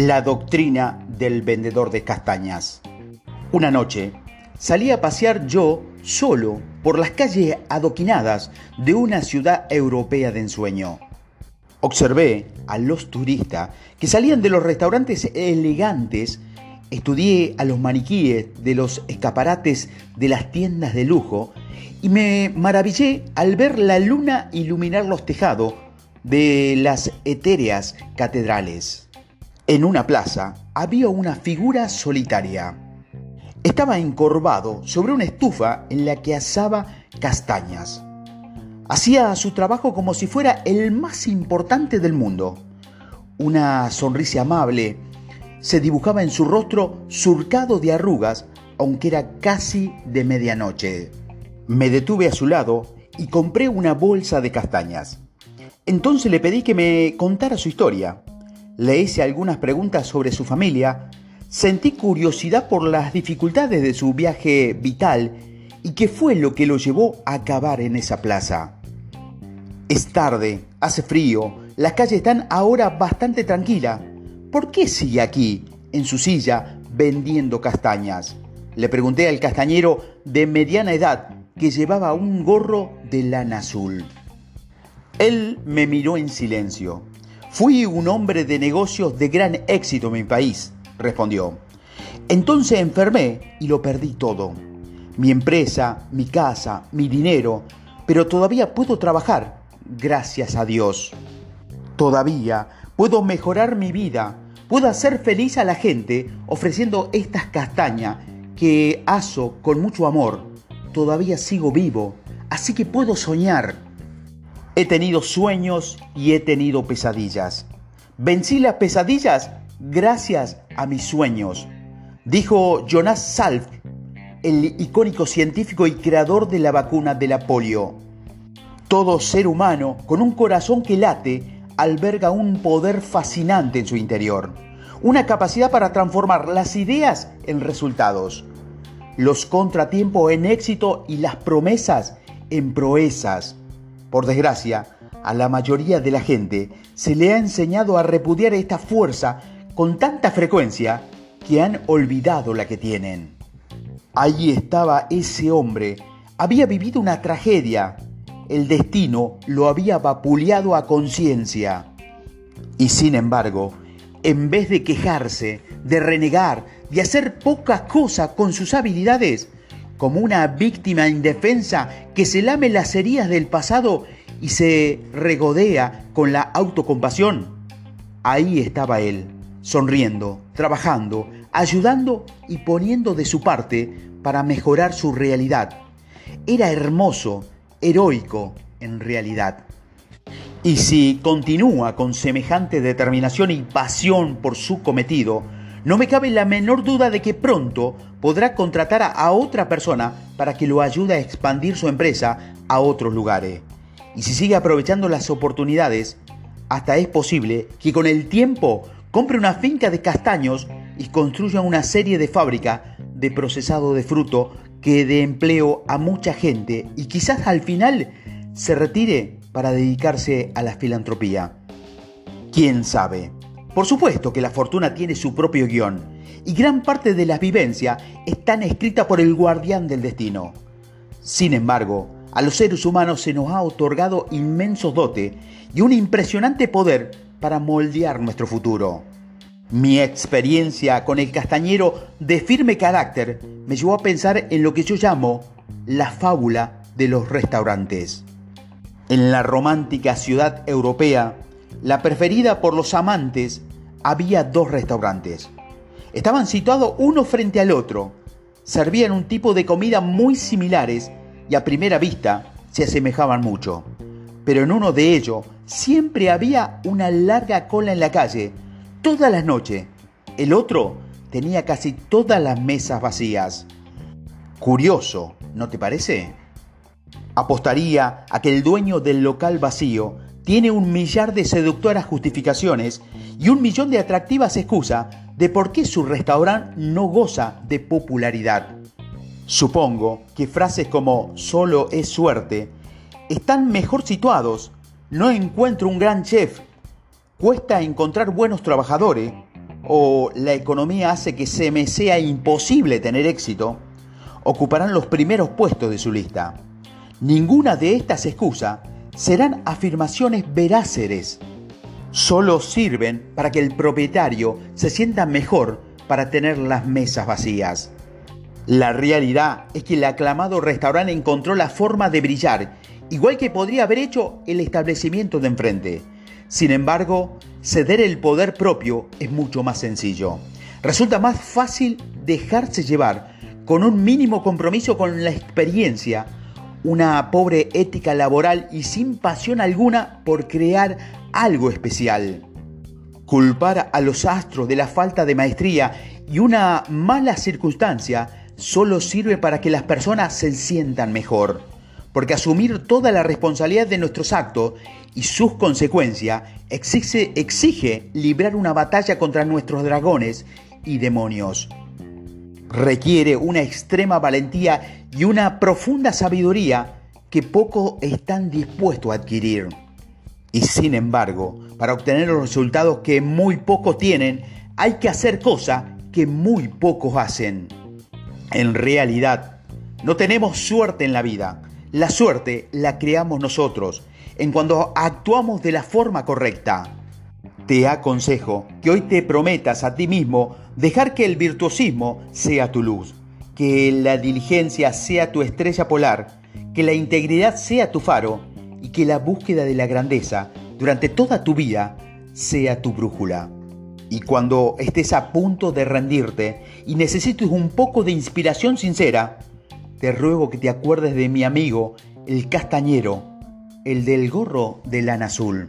La doctrina del vendedor de castañas. Una noche salí a pasear yo solo por las calles adoquinadas de una ciudad europea de ensueño. Observé a los turistas que salían de los restaurantes elegantes, estudié a los maniquíes de los escaparates de las tiendas de lujo y me maravillé al ver la luna iluminar los tejados de las etéreas catedrales. En una plaza había una figura solitaria. Estaba encorvado sobre una estufa en la que asaba castañas. Hacía su trabajo como si fuera el más importante del mundo. Una sonrisa amable se dibujaba en su rostro surcado de arrugas, aunque era casi de medianoche. Me detuve a su lado y compré una bolsa de castañas. Entonces le pedí que me contara su historia le hice algunas preguntas sobre su familia, sentí curiosidad por las dificultades de su viaje vital y qué fue lo que lo llevó a acabar en esa plaza. Es tarde, hace frío, las calles están ahora bastante tranquilas. ¿Por qué sigue aquí, en su silla, vendiendo castañas? Le pregunté al castañero de mediana edad que llevaba un gorro de lana azul. Él me miró en silencio. Fui un hombre de negocios de gran éxito en mi país, respondió. Entonces enfermé y lo perdí todo. Mi empresa, mi casa, mi dinero, pero todavía puedo trabajar, gracias a Dios. Todavía puedo mejorar mi vida, puedo hacer feliz a la gente ofreciendo estas castañas que aso con mucho amor. Todavía sigo vivo, así que puedo soñar. He tenido sueños y he tenido pesadillas. Vencí las pesadillas gracias a mis sueños, dijo Jonas Salk, el icónico científico y creador de la vacuna de la polio. Todo ser humano con un corazón que late alberga un poder fascinante en su interior, una capacidad para transformar las ideas en resultados, los contratiempos en éxito y las promesas en proezas. Por desgracia, a la mayoría de la gente se le ha enseñado a repudiar esta fuerza con tanta frecuencia que han olvidado la que tienen. Allí estaba ese hombre, había vivido una tragedia, el destino lo había vapuleado a conciencia. Y sin embargo, en vez de quejarse, de renegar, de hacer pocas cosas con sus habilidades, como una víctima indefensa que se lame las heridas del pasado y se regodea con la autocompasión. Ahí estaba él, sonriendo, trabajando, ayudando y poniendo de su parte para mejorar su realidad. Era hermoso, heroico en realidad. Y si continúa con semejante determinación y pasión por su cometido, no me cabe la menor duda de que pronto podrá contratar a otra persona para que lo ayude a expandir su empresa a otros lugares. Y si sigue aprovechando las oportunidades, hasta es posible que con el tiempo compre una finca de castaños y construya una serie de fábricas de procesado de fruto que dé empleo a mucha gente y quizás al final se retire para dedicarse a la filantropía. ¿Quién sabe? Por supuesto que la fortuna tiene su propio guion y gran parte de las vivencias están escritas por el guardián del destino. Sin embargo, a los seres humanos se nos ha otorgado inmenso dote y un impresionante poder para moldear nuestro futuro. Mi experiencia con el castañero de firme carácter me llevó a pensar en lo que yo llamo la fábula de los restaurantes. En la romántica ciudad europea, la preferida por los amantes, había dos restaurantes. Estaban situados uno frente al otro. Servían un tipo de comida muy similares y a primera vista se asemejaban mucho. Pero en uno de ellos siempre había una larga cola en la calle, todas las noches. El otro tenía casi todas las mesas vacías. Curioso, ¿no te parece? Apostaría a que el dueño del local vacío tiene un millar de seductoras justificaciones y un millón de atractivas excusas de por qué su restaurante no goza de popularidad. Supongo que frases como solo es suerte están mejor situados. No encuentro un gran chef. Cuesta encontrar buenos trabajadores. o la economía hace que se me sea imposible tener éxito, ocuparán los primeros puestos de su lista. Ninguna de estas excusas serán afirmaciones veraces. Solo sirven para que el propietario se sienta mejor para tener las mesas vacías. La realidad es que el aclamado restaurante encontró la forma de brillar, igual que podría haber hecho el establecimiento de enfrente. Sin embargo, ceder el poder propio es mucho más sencillo. Resulta más fácil dejarse llevar con un mínimo compromiso con la experiencia, una pobre ética laboral y sin pasión alguna por crear algo especial. Culpar a los astros de la falta de maestría y una mala circunstancia solo sirve para que las personas se sientan mejor porque asumir toda la responsabilidad de nuestros actos y sus consecuencias exige, exige librar una batalla contra nuestros dragones y demonios. Requiere una extrema valentía y una profunda sabiduría que pocos están dispuestos a adquirir. Y sin embargo, para obtener los resultados que muy pocos tienen, hay que hacer cosas que muy pocos hacen. En realidad, no tenemos suerte en la vida, la suerte la creamos nosotros en cuando actuamos de la forma correcta. Te aconsejo que hoy te prometas a ti mismo dejar que el virtuosismo sea tu luz, que la diligencia sea tu estrella polar, que la integridad sea tu faro y que la búsqueda de la grandeza durante toda tu vida sea tu brújula. Y cuando estés a punto de rendirte y necesites un poco de inspiración sincera, te ruego que te acuerdes de mi amigo, el castañero, el del gorro de lana azul.